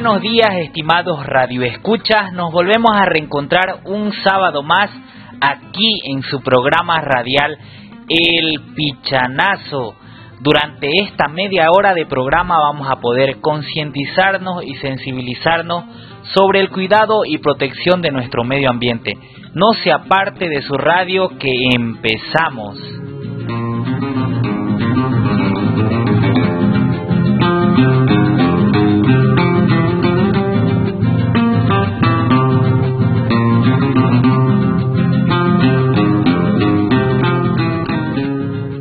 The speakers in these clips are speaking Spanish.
Buenos días, estimados radioescuchas. Nos volvemos a reencontrar un sábado más aquí en su programa radial El Pichanazo. Durante esta media hora de programa vamos a poder concientizarnos y sensibilizarnos sobre el cuidado y protección de nuestro medio ambiente. No se aparte de su radio que empezamos.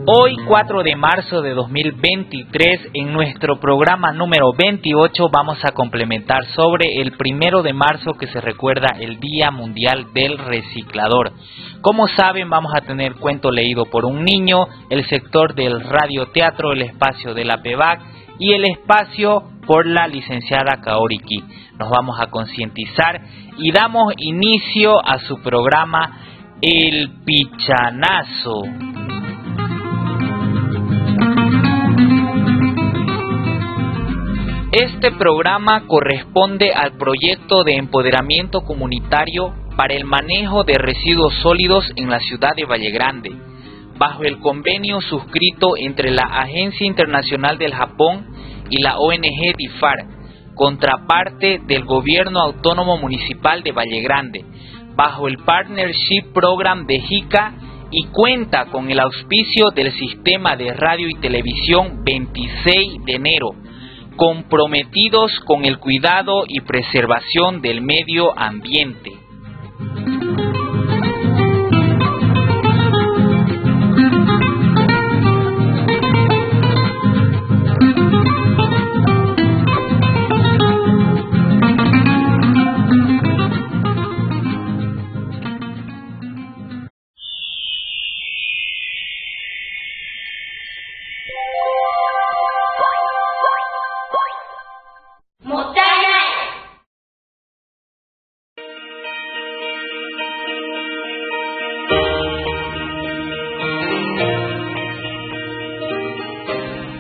Hoy 4 de marzo de 2023 en nuestro programa número 28 vamos a complementar sobre el primero de marzo que se recuerda el Día Mundial del Reciclador. Como saben vamos a tener cuento leído por un niño, el sector del radioteatro, el espacio de la PEVAC y el espacio por la licenciada Kaoriki. Nos vamos a concientizar y damos inicio a su programa El Pichanazo. Este programa corresponde al proyecto de empoderamiento comunitario para el manejo de residuos sólidos en la ciudad de Valle Grande, bajo el convenio suscrito entre la Agencia Internacional del Japón y la ONG DIFAR, contraparte del Gobierno Autónomo Municipal de Valle Grande, bajo el Partnership Program de JICA y cuenta con el auspicio del Sistema de Radio y Televisión 26 de enero, comprometidos con el cuidado y preservación del medio ambiente.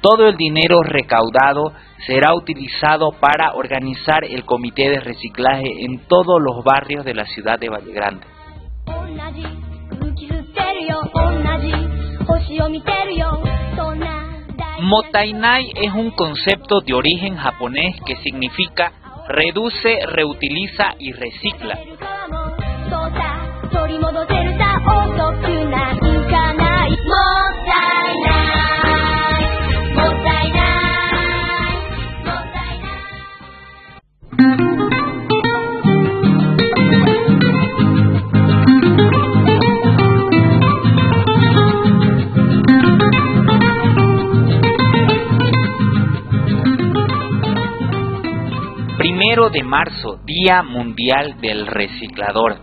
Todo el dinero recaudado será utilizado para organizar el comité de reciclaje en todos los barrios de la ciudad de Valle Grande. Motainai es un concepto de origen japonés que significa reduce, reutiliza y recicla. Primero de marzo, Día Mundial del Reciclador.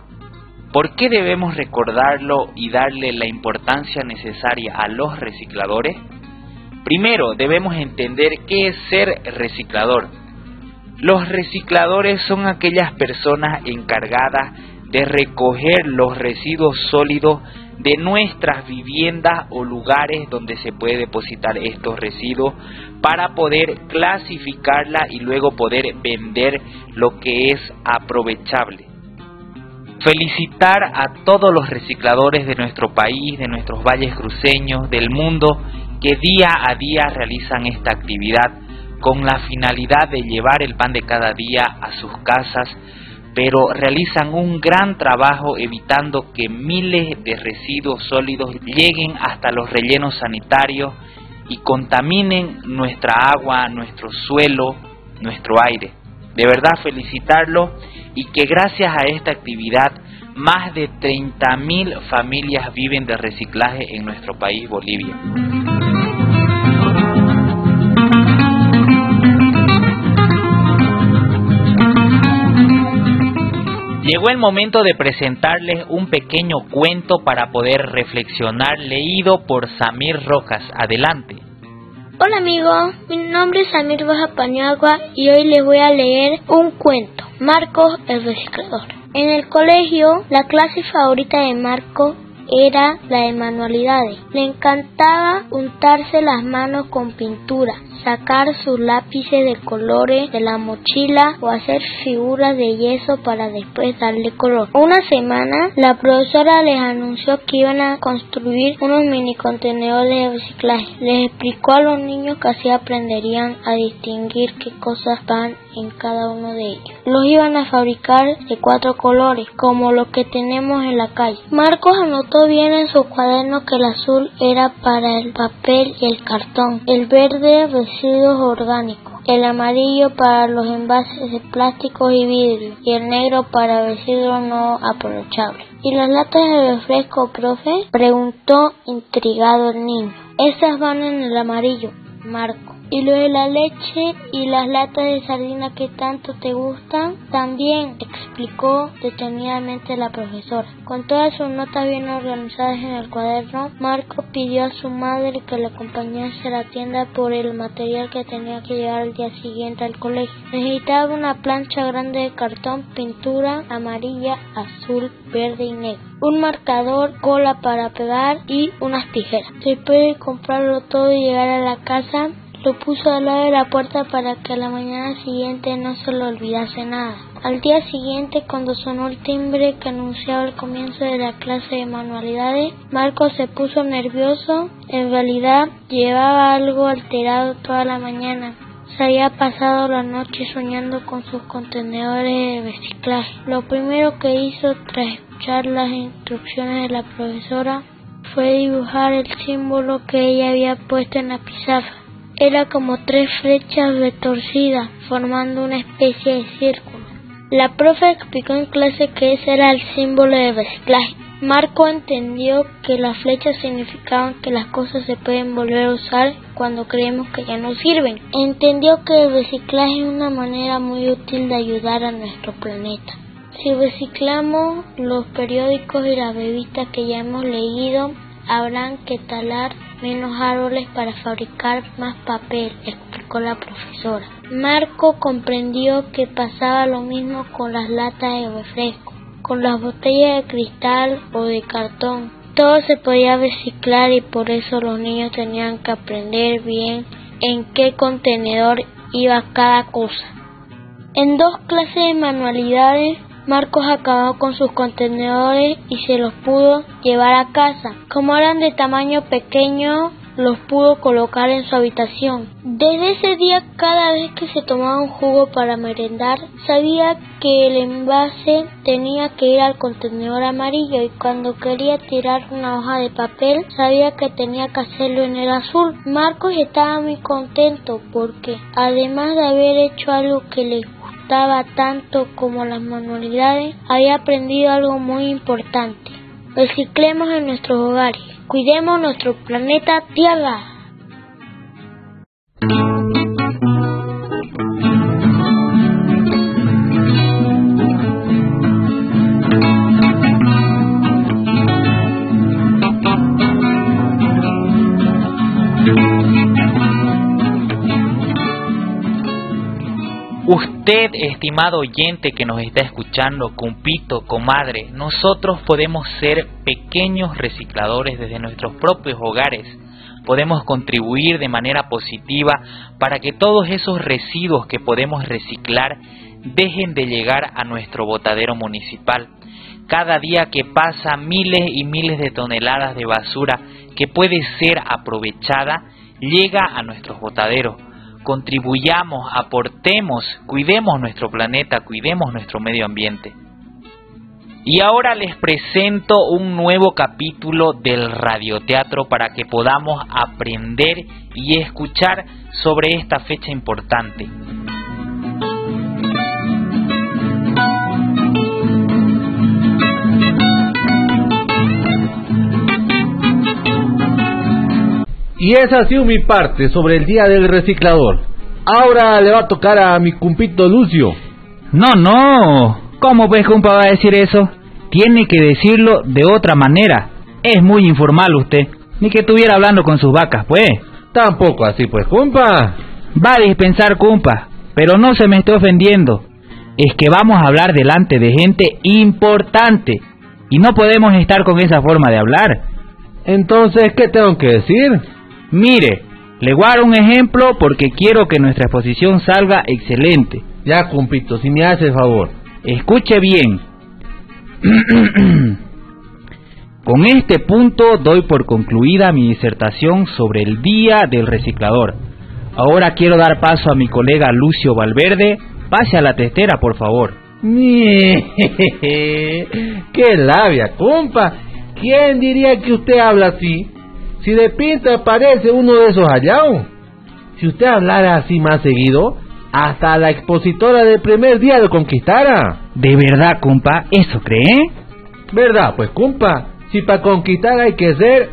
¿Por qué debemos recordarlo y darle la importancia necesaria a los recicladores? Primero, debemos entender qué es ser reciclador. Los recicladores son aquellas personas encargadas de recoger los residuos sólidos de nuestras viviendas o lugares donde se puede depositar estos residuos para poder clasificarla y luego poder vender lo que es aprovechable. Felicitar a todos los recicladores de nuestro país, de nuestros valles cruceños, del mundo, que día a día realizan esta actividad con la finalidad de llevar el pan de cada día a sus casas, pero realizan un gran trabajo evitando que miles de residuos sólidos lleguen hasta los rellenos sanitarios y contaminen nuestra agua, nuestro suelo, nuestro aire. De verdad felicitarlos y que gracias a esta actividad más de 30.000 familias viven de reciclaje en nuestro país Bolivia. Llegó el momento de presentarles un pequeño cuento para poder reflexionar leído por Samir Rojas. Adelante. Hola amigos, mi nombre es Samir Rojas Pañagua y hoy les voy a leer un cuento, Marcos el reciclador. En el colegio, la clase favorita de Marco era la de manualidades. Le encantaba untarse las manos con pintura, sacar sus lápices de colores de la mochila o hacer figuras de yeso para después darle color. Una semana la profesora les anunció que iban a construir unos mini contenedores de reciclaje. Les explicó a los niños que así aprenderían a distinguir qué cosas van en cada uno de ellos. Los iban a fabricar de cuatro colores, como los que tenemos en la calle. Marcos anotó bien en su cuaderno que el azul era para el papel y el cartón, el verde residuos orgánicos, el amarillo para los envases de plásticos y vidrio y el negro para residuos no aprovechables. ¿Y las latas de refresco, profe? preguntó intrigado el niño. Esas van en el amarillo, Marco. Y lo de la leche y las latas de sardina que tanto te gustan, también explicó detenidamente la profesora. Con todas sus notas bien organizadas en el cuaderno, Marco pidió a su madre que le acompañase a la tienda por el material que tenía que llevar al día siguiente al colegio. Necesitaba una plancha grande de cartón, pintura amarilla, azul, verde y negro, un marcador, cola para pegar y unas tijeras. Después de comprarlo todo y llegar a la casa, puso al lado de la puerta para que a la mañana siguiente no se le olvidase nada. Al día siguiente, cuando sonó el timbre que anunciaba el comienzo de la clase de manualidades, Marco se puso nervioso. En realidad, llevaba algo alterado toda la mañana. Se había pasado la noche soñando con sus contenedores de reciclaje. Lo primero que hizo tras escuchar las instrucciones de la profesora fue dibujar el símbolo que ella había puesto en la pizarra. Era como tres flechas retorcidas, formando una especie de círculo. La profe explicó en clase que ese era el símbolo de reciclaje. Marco entendió que las flechas significaban que las cosas se pueden volver a usar cuando creemos que ya no sirven. Entendió que el reciclaje es una manera muy útil de ayudar a nuestro planeta. Si reciclamos los periódicos y las revistas que ya hemos leído, habrán que talar menos árboles para fabricar más papel, explicó la profesora. Marco comprendió que pasaba lo mismo con las latas de refresco, con las botellas de cristal o de cartón. Todo se podía reciclar y por eso los niños tenían que aprender bien en qué contenedor iba cada cosa. En dos clases de manualidades Marcos acabó con sus contenedores y se los pudo llevar a casa. Como eran de tamaño pequeño, los pudo colocar en su habitación. Desde ese día, cada vez que se tomaba un jugo para merendar, sabía que el envase tenía que ir al contenedor amarillo y cuando quería tirar una hoja de papel, sabía que tenía que hacerlo en el azul. Marcos estaba muy contento porque, además de haber hecho algo que le tanto como las manualidades, había aprendido algo muy importante. Reciclemos en nuestros hogares, cuidemos nuestro planeta Tierra. Usted, estimado oyente que nos está escuchando, compito, comadre, nosotros podemos ser pequeños recicladores desde nuestros propios hogares. Podemos contribuir de manera positiva para que todos esos residuos que podemos reciclar dejen de llegar a nuestro botadero municipal. Cada día que pasa miles y miles de toneladas de basura que puede ser aprovechada llega a nuestros botaderos contribuyamos, aportemos, cuidemos nuestro planeta, cuidemos nuestro medio ambiente. Y ahora les presento un nuevo capítulo del radioteatro para que podamos aprender y escuchar sobre esta fecha importante. Y esa ha sido mi parte sobre el día del reciclador. Ahora le va a tocar a mi cumpito Lucio. No, no. ¿Cómo pues, compa, va a decir eso? Tiene que decirlo de otra manera. Es muy informal usted. Ni que estuviera hablando con sus vacas, pues. Tampoco así, pues, compa. Va a dispensar, compa. Pero no se me esté ofendiendo. Es que vamos a hablar delante de gente importante. Y no podemos estar con esa forma de hablar. Entonces, ¿qué tengo que decir? Mire, le dar un ejemplo porque quiero que nuestra exposición salga excelente. Ya, cumpito, si me hace favor. Escuche bien. Con este punto doy por concluida mi disertación sobre el Día del Reciclador. Ahora quiero dar paso a mi colega Lucio Valverde. Pase a la testera, por favor. ¡Qué labia, compa! ¿Quién diría que usted habla así? Si de pinta parece uno de esos hallados. Si usted hablara así más seguido, hasta la expositora del primer día lo conquistara. ¿De verdad, compa? ¿Eso cree? ¿Verdad? Pues, compa, si para conquistar hay que ser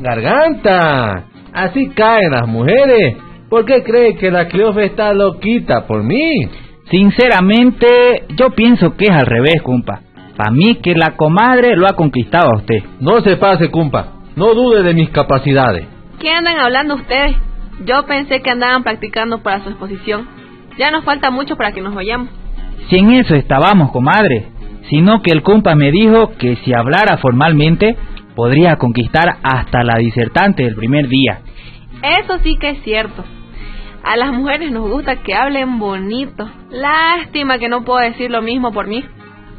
garganta. Así caen las mujeres. ¿Por qué cree que la Cleofe está loquita por mí? Sinceramente, yo pienso que es al revés, compa. Para mí que la comadre lo ha conquistado a usted. No se pase, compa. No dude de mis capacidades. ¿Qué andan hablando ustedes? Yo pensé que andaban practicando para su exposición. Ya nos falta mucho para que nos vayamos. Si en eso estábamos, comadre. Sino que el compa me dijo que si hablara formalmente podría conquistar hasta la disertante del primer día. Eso sí que es cierto. A las mujeres nos gusta que hablen bonito. Lástima que no puedo decir lo mismo por mí.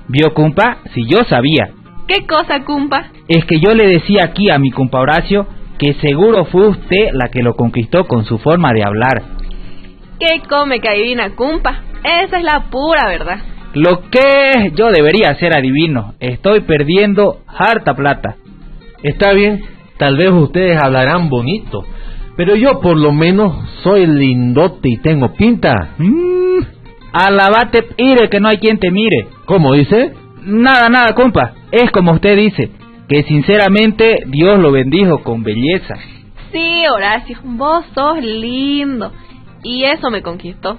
¿Vio, compa? Si yo sabía. ¿Qué cosa, cumpa? Es que yo le decía aquí a mi compa Horacio que seguro fue usted la que lo conquistó con su forma de hablar. ¿Qué come que adivina, cumpa? Esa es la pura verdad. Lo que yo debería ser adivino. Estoy perdiendo harta plata. Está bien, tal vez ustedes hablarán bonito, pero yo por lo menos soy lindote y tengo pinta. Mm, alabate, ire que no hay quien te mire. ¿Cómo dice? Nada, nada, compa. Es como usted dice, que sinceramente Dios lo bendijo con belleza. Sí, Horacio, vos sos lindo. Y eso me conquistó.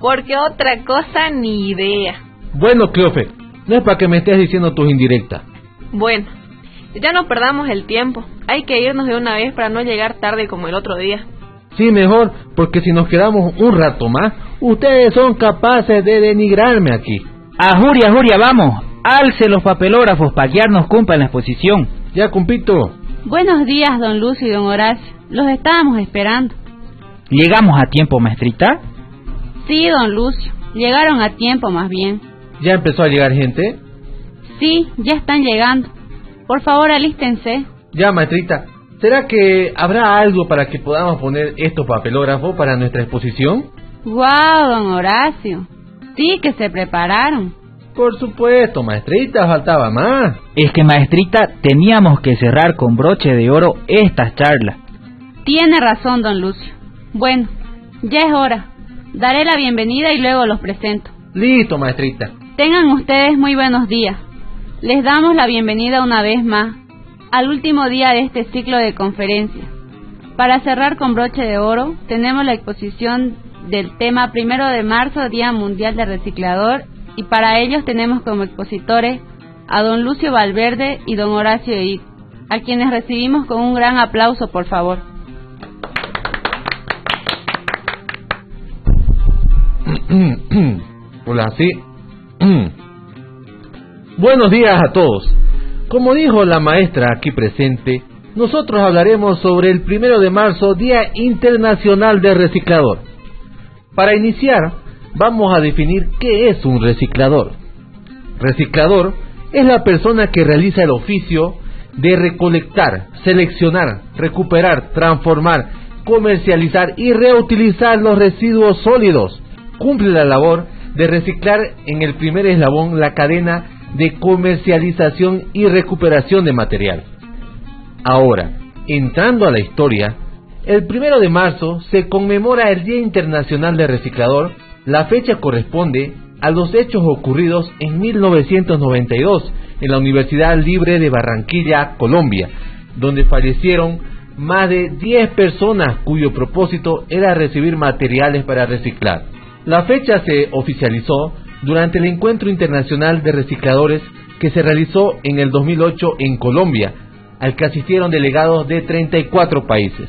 Porque otra cosa ni idea. Bueno, Cleofe, no es para que me estés diciendo tus indirectas. Bueno, ya no perdamos el tiempo. Hay que irnos de una vez para no llegar tarde como el otro día. Sí, mejor, porque si nos quedamos un rato más, ustedes son capaces de denigrarme aquí. A Juria, Juria, vamos. Alce los papelógrafos para guiarnos compa en la exposición. Ya, compito. Buenos días, don Lucio y don Horacio. Los estábamos esperando. ¿Llegamos a tiempo, maestrita? Sí, don Lucio. Llegaron a tiempo, más bien. ¿Ya empezó a llegar gente? Sí, ya están llegando. Por favor, alístense. Ya, maestrita. ¿Será que habrá algo para que podamos poner estos papelógrafos para nuestra exposición? ¡Guau, don Horacio! Sí que se prepararon. Por supuesto, maestrita, faltaba más. Es que, maestrita, teníamos que cerrar con broche de oro estas charlas. Tiene razón, don Lucio. Bueno, ya es hora. Daré la bienvenida y luego los presento. Listo, maestrita. Tengan ustedes muy buenos días. Les damos la bienvenida una vez más al último día de este ciclo de conferencias. Para cerrar con broche de oro, tenemos la exposición del tema primero de marzo, Día Mundial del Reciclador, y para ellos tenemos como expositores a don Lucio Valverde y don Horacio Eid, a quienes recibimos con un gran aplauso, por favor. Hola, sí. Buenos días a todos. Como dijo la maestra aquí presente, nosotros hablaremos sobre el primero de marzo, Día Internacional del Reciclador. Para iniciar, vamos a definir qué es un reciclador. Reciclador es la persona que realiza el oficio de recolectar, seleccionar, recuperar, transformar, comercializar y reutilizar los residuos sólidos. Cumple la labor de reciclar en el primer eslabón la cadena de comercialización y recuperación de material. Ahora, entrando a la historia, el primero de marzo se conmemora el Día Internacional del Reciclador. La fecha corresponde a los hechos ocurridos en 1992 en la Universidad Libre de Barranquilla, Colombia, donde fallecieron más de 10 personas cuyo propósito era recibir materiales para reciclar. La fecha se oficializó durante el Encuentro Internacional de Recicladores que se realizó en el 2008 en Colombia, al que asistieron delegados de 34 países.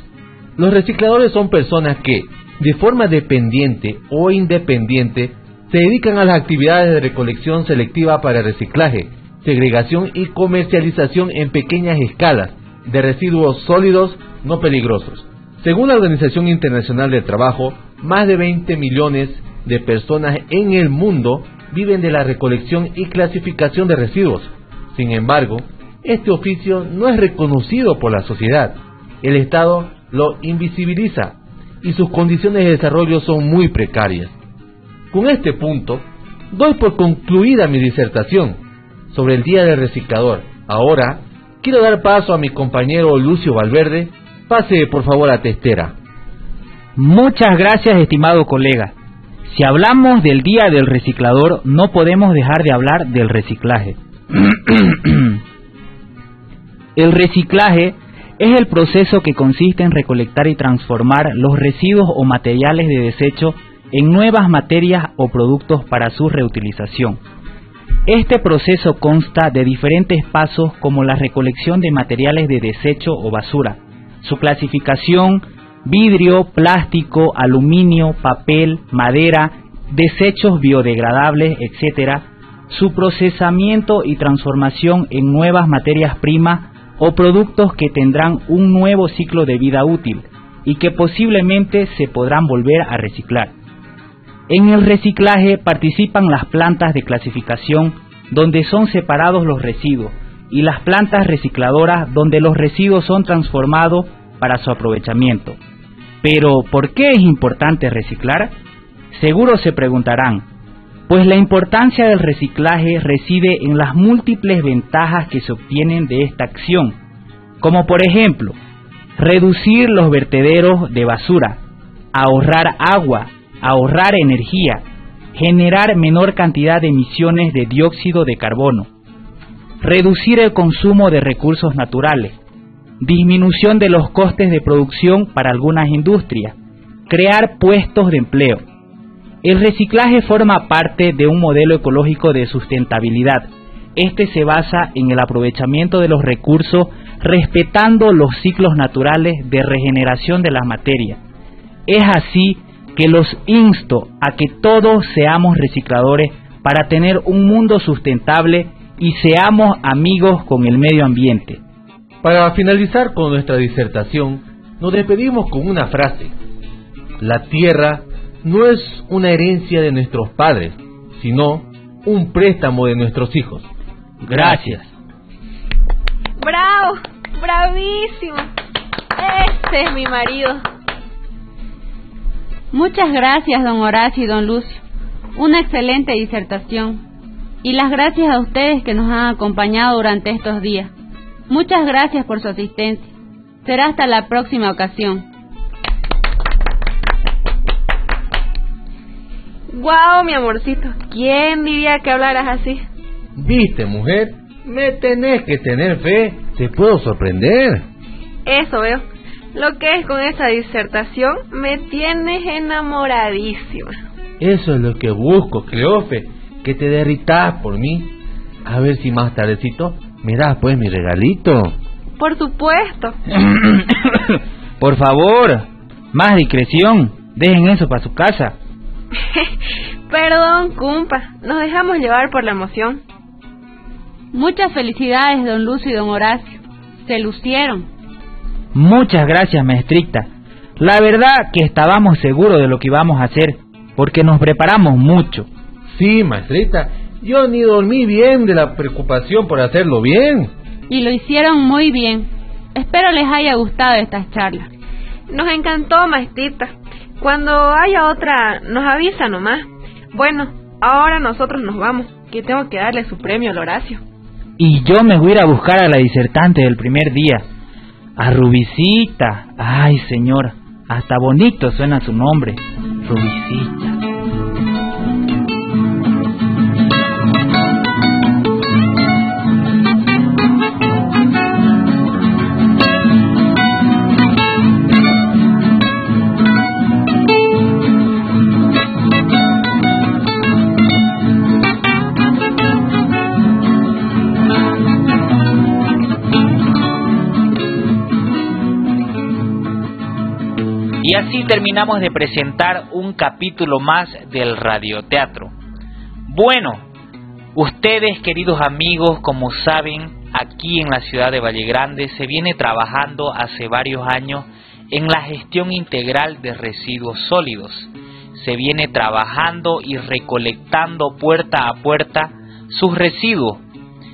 Los recicladores son personas que, de forma dependiente o independiente, se dedican a las actividades de recolección selectiva para reciclaje, segregación y comercialización en pequeñas escalas de residuos sólidos no peligrosos. Según la Organización Internacional del Trabajo, más de 20 millones de personas en el mundo viven de la recolección y clasificación de residuos. Sin embargo, este oficio no es reconocido por la sociedad. El Estado lo invisibiliza y sus condiciones de desarrollo son muy precarias. Con este punto, doy por concluida mi disertación sobre el Día del Reciclador. Ahora, quiero dar paso a mi compañero Lucio Valverde. Pase por favor a Testera. Muchas gracias, estimado colega. Si hablamos del Día del Reciclador, no podemos dejar de hablar del reciclaje. el reciclaje es el proceso que consiste en recolectar y transformar los residuos o materiales de desecho en nuevas materias o productos para su reutilización. Este proceso consta de diferentes pasos como la recolección de materiales de desecho o basura, su clasificación, vidrio, plástico, aluminio, papel, madera, desechos biodegradables, etc., su procesamiento y transformación en nuevas materias primas o productos que tendrán un nuevo ciclo de vida útil y que posiblemente se podrán volver a reciclar. En el reciclaje participan las plantas de clasificación donde son separados los residuos y las plantas recicladoras donde los residuos son transformados para su aprovechamiento. Pero, ¿por qué es importante reciclar? Seguro se preguntarán, pues la importancia del reciclaje reside en las múltiples ventajas que se obtienen de esta acción, como por ejemplo, reducir los vertederos de basura, ahorrar agua, ahorrar energía, generar menor cantidad de emisiones de dióxido de carbono, reducir el consumo de recursos naturales, disminución de los costes de producción para algunas industrias, crear puestos de empleo. El reciclaje forma parte de un modelo ecológico de sustentabilidad. Este se basa en el aprovechamiento de los recursos respetando los ciclos naturales de regeneración de las materias. Es así que los insto a que todos seamos recicladores para tener un mundo sustentable y seamos amigos con el medio ambiente. Para finalizar con nuestra disertación, nos despedimos con una frase. La tierra no es una herencia de nuestros padres, sino un préstamo de nuestros hijos. Gracias. ¡Bravo! ¡Bravísimo! Este es mi marido. Muchas gracias, don Horacio y don Lucio. Una excelente disertación. Y las gracias a ustedes que nos han acompañado durante estos días. Muchas gracias por su asistencia. Será hasta la próxima ocasión. ¡Guau, mi amorcito! ¿Quién diría que hablaras así? ¿Viste, mujer? Me tenés que tener fe. Te puedo sorprender. Eso veo. Lo que es con esa disertación me tienes enamoradísima. Eso es lo que busco, Cleofe. Que te derritas por mí. A ver si más tardecito me das pues mi regalito. Por supuesto. Por favor, más discreción. Dejen eso para su casa. Perdón, cumpa. Nos dejamos llevar por la emoción. Muchas felicidades, don Lucio y don Horacio. Se lucieron. Muchas gracias, maestrita. La verdad que estábamos seguros de lo que íbamos a hacer, porque nos preparamos mucho. Sí, maestrita. Yo ni dormí bien de la preocupación por hacerlo bien. Y lo hicieron muy bien. Espero les haya gustado estas charlas. Nos encantó, maestrita. Cuando haya otra, nos avisa nomás. Bueno, ahora nosotros nos vamos, que tengo que darle su premio al Horacio. Y yo me voy a ir a buscar a la disertante del primer día, a Rubicita. Ay, señor, hasta bonito suena su nombre, Rubicita. Así terminamos de presentar un capítulo más del radioteatro. Bueno, ustedes queridos amigos, como saben, aquí en la ciudad de Valle Grande se viene trabajando hace varios años en la gestión integral de residuos sólidos. Se viene trabajando y recolectando puerta a puerta sus residuos.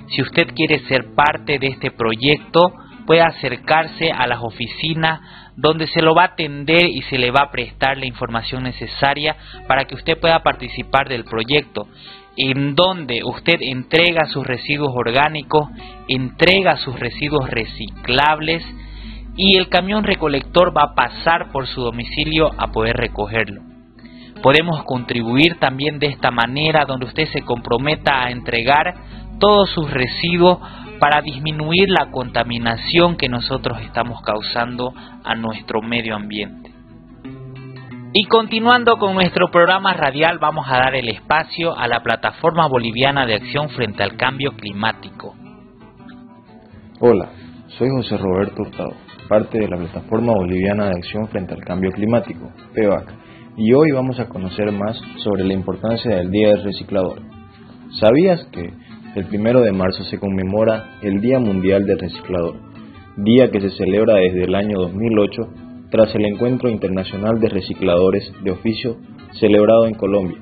Si usted quiere ser parte de este proyecto, puede acercarse a las oficinas donde se lo va a atender y se le va a prestar la información necesaria para que usted pueda participar del proyecto, en donde usted entrega sus residuos orgánicos, entrega sus residuos reciclables y el camión recolector va a pasar por su domicilio a poder recogerlo. Podemos contribuir también de esta manera donde usted se comprometa a entregar todos sus residuos para disminuir la contaminación que nosotros estamos causando a nuestro medio ambiente. Y continuando con nuestro programa radial vamos a dar el espacio a la Plataforma Boliviana de Acción frente al Cambio Climático. Hola, soy José Roberto Hurtado, parte de la Plataforma Boliviana de Acción frente al Cambio Climático, PEVAC, y hoy vamos a conocer más sobre la importancia del Día del Reciclador. ¿Sabías que el primero de marzo se conmemora el Día Mundial del Reciclador, día que se celebra desde el año 2008 tras el Encuentro Internacional de Recicladores de Oficio celebrado en Colombia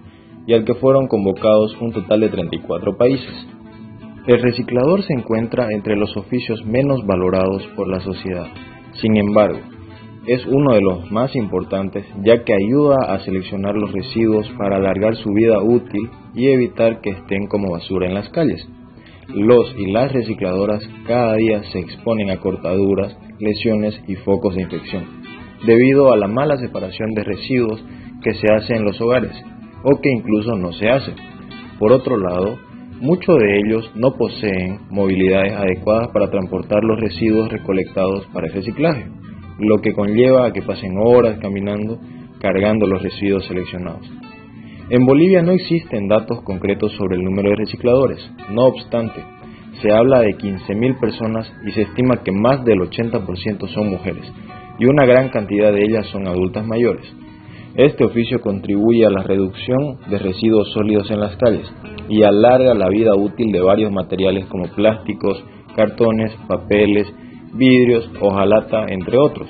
y al que fueron convocados un total de 34 países. El reciclador se encuentra entre los oficios menos valorados por la sociedad. Sin embargo, es uno de los más importantes ya que ayuda a seleccionar los residuos para alargar su vida útil y evitar que estén como basura en las calles. Los y las recicladoras cada día se exponen a cortaduras, lesiones y focos de infección, debido a la mala separación de residuos que se hace en los hogares o que incluso no se hace. Por otro lado, muchos de ellos no poseen movilidades adecuadas para transportar los residuos recolectados para el reciclaje lo que conlleva a que pasen horas caminando cargando los residuos seleccionados. En Bolivia no existen datos concretos sobre el número de recicladores, no obstante, se habla de 15.000 personas y se estima que más del 80% son mujeres y una gran cantidad de ellas son adultas mayores. Este oficio contribuye a la reducción de residuos sólidos en las calles y alarga la vida útil de varios materiales como plásticos, cartones, papeles, vidrios, hojalata, entre otros,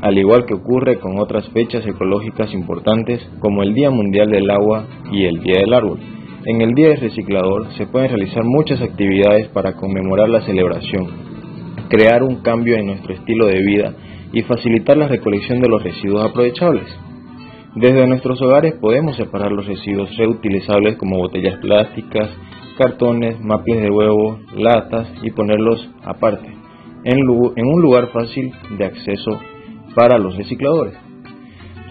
al igual que ocurre con otras fechas ecológicas importantes como el Día Mundial del Agua y el Día del Árbol. En el Día del Reciclador se pueden realizar muchas actividades para conmemorar la celebración, crear un cambio en nuestro estilo de vida y facilitar la recolección de los residuos aprovechables. Desde nuestros hogares podemos separar los residuos reutilizables como botellas plásticas, cartones, maples de huevo, latas y ponerlos aparte en, un lugar fácil de acceso para los recicladores.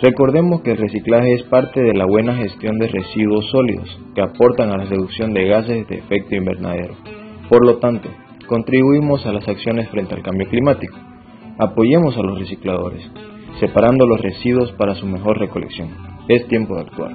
Recordemos que el reciclaje es parte de la buena gestión de residuos sólidos que aportan a la reducción de gases de efecto invernadero. Por lo tanto, contribuimos a las acciones frente al cambio climático. Apoyemos a los recicladores, separando los residuos para su mejor recolección. Es tiempo de actuar.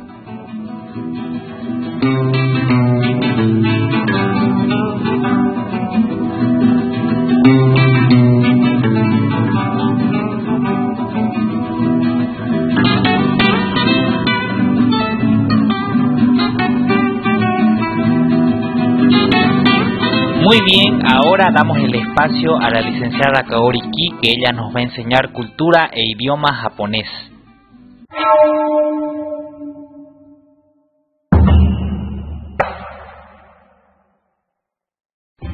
Ahora damos el espacio a la licenciada Kaori Ki, que ella nos va a enseñar cultura e idioma japonés.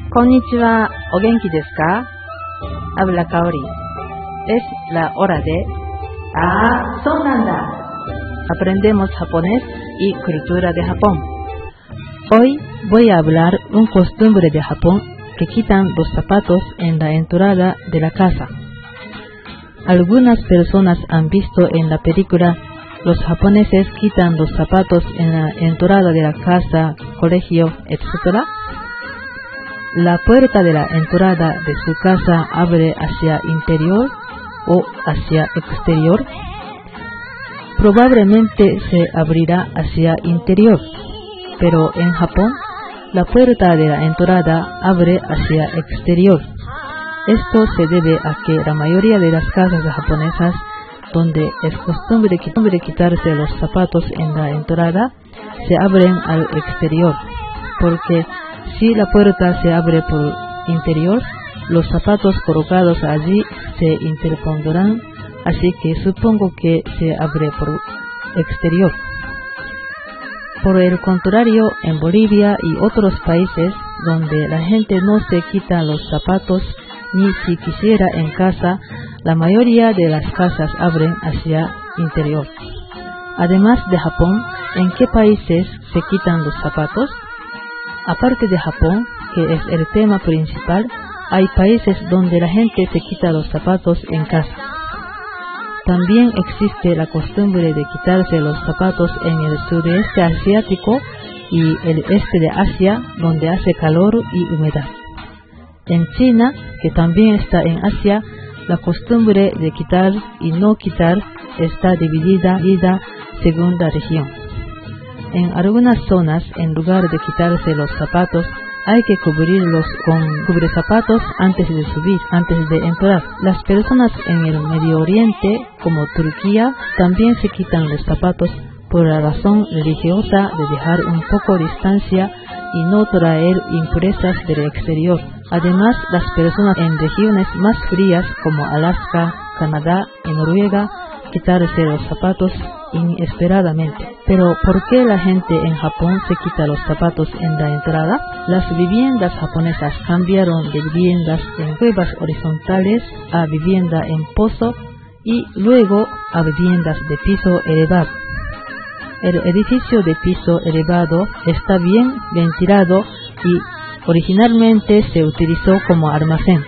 Konnichiwa, ¿o genki desu ka? Habla Kaori. Es la hora de Ah, sonanda. Aprendemos japonés y cultura de Japón. Hoy voy a hablar un costumbre de Japón que quitan los zapatos en la entrada de la casa. Algunas personas han visto en la película los japoneses quitan los zapatos en la entrada de la casa, colegio, etc. La puerta de la entrada de su casa abre hacia interior o hacia exterior. Probablemente se abrirá hacia interior, pero en Japón la puerta de la entrada abre hacia exterior. Esto se debe a que la mayoría de las casas japonesas donde es costumbre, quitarse los zapatos en la entrada, se abren al exterior, porque si la puerta se abre por interior, los zapatos colocados allí se interpondrán, así que supongo que se abre por exterior. Por el contrario, en Bolivia y otros países donde la gente no se quita los zapatos ni si quisiera en casa, la mayoría de las casas abren hacia interior. Además de Japón, ¿en qué países se quitan los zapatos? Aparte de Japón, que es el tema principal, hay países donde la gente se quita los zapatos en casa. También existe la costumbre de quitarse los zapatos en el sudeste asiático y el este de Asia, donde hace calor y humedad. En China, que también está en Asia, la costumbre de quitar y no quitar está dividida según la región. En algunas zonas, en lugar de quitarse los zapatos, hay que cubrirlos con zapatos antes de subir, antes de entrar. Las personas en el Medio Oriente, como Turquía, también se quitan los zapatos por la razón religiosa de dejar un poco distancia y no traer impurezas del exterior. Además, las personas en regiones más frías como Alaska, Canadá y Noruega quitarse los zapatos inesperadamente. Pero ¿por qué la gente en Japón se quita los zapatos en la entrada? Las viviendas japonesas cambiaron de viviendas en cuevas horizontales a vivienda en pozo y luego a viviendas de piso elevado. El edificio de piso elevado está bien ventilado y originalmente se utilizó como almacén.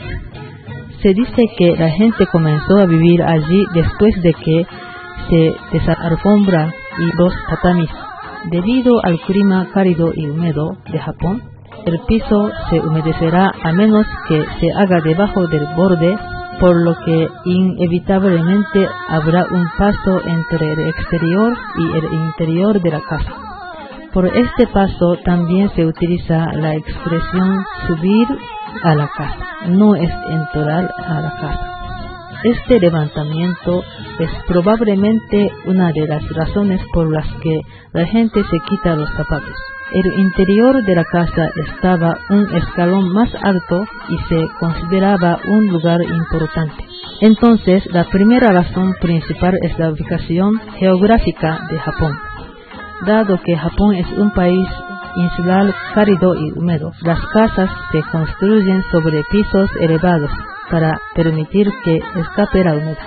Se dice que la gente comenzó a vivir allí después de que se desalfombra y los tatamis. Debido al clima cálido y húmedo de Japón, el piso se humedecerá a menos que se haga debajo del borde por lo que inevitablemente habrá un paso entre el exterior y el interior de la casa. Por este paso también se utiliza la expresión subir a la casa, no es entrar a la casa. Este levantamiento es probablemente una de las razones por las que la gente se quita los zapatos. El interior de la casa estaba un escalón más alto y se consideraba un lugar importante. Entonces, la primera razón principal es la ubicación geográfica de Japón. Dado que Japón es un país insular cálido y húmedo, las casas se construyen sobre pisos elevados para permitir que escape la humedad.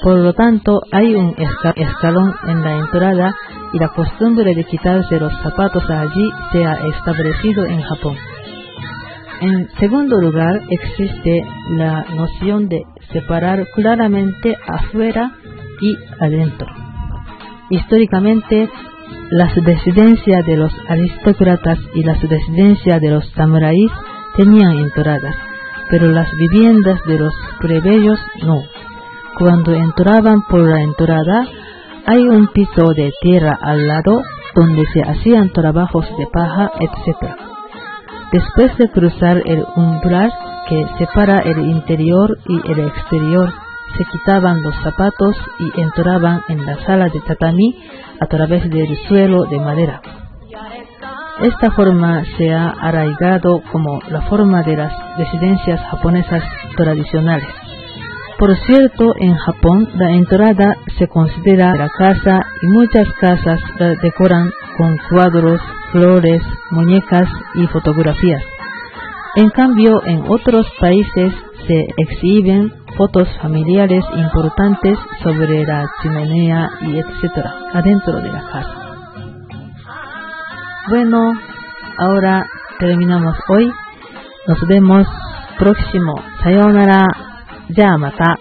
Por lo tanto, hay un escalón en la entrada y la costumbre de quitarse los zapatos allí se ha establecido en Japón. En segundo lugar, existe la noción de separar claramente afuera y adentro. Históricamente, las residencias de los aristócratas y las residencias de los samuráis tenían entradas, pero las viviendas de los plebeyos no. Cuando entraban por la entrada, hay un piso de tierra al lado donde se hacían trabajos de paja, etc. Después de cruzar el umbral que separa el interior y el exterior, se quitaban los zapatos y entraban en la sala de tatami a través del suelo de madera. Esta forma se ha arraigado como la forma de las residencias japonesas tradicionales. Por cierto, en Japón la entrada se considera la casa y muchas casas la decoran con cuadros, flores, muñecas y fotografías. En cambio, en otros países se exhiben fotos familiares importantes sobre la chimenea y etcétera adentro de la casa. Bueno, ahora terminamos hoy. Nos vemos próximo. Sayonara. Ya mata.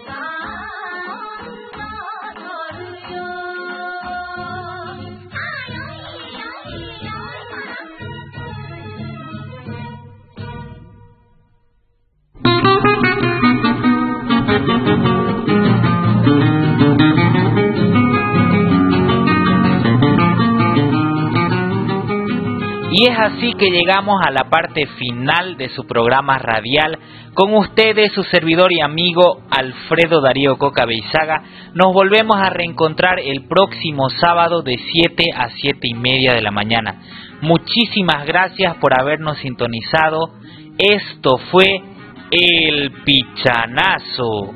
Así que llegamos a la parte final de su programa radial. Con ustedes, su servidor y amigo Alfredo Darío Coca Beizaga. Nos volvemos a reencontrar el próximo sábado de 7 a 7 y media de la mañana. Muchísimas gracias por habernos sintonizado. Esto fue El Pichanazo.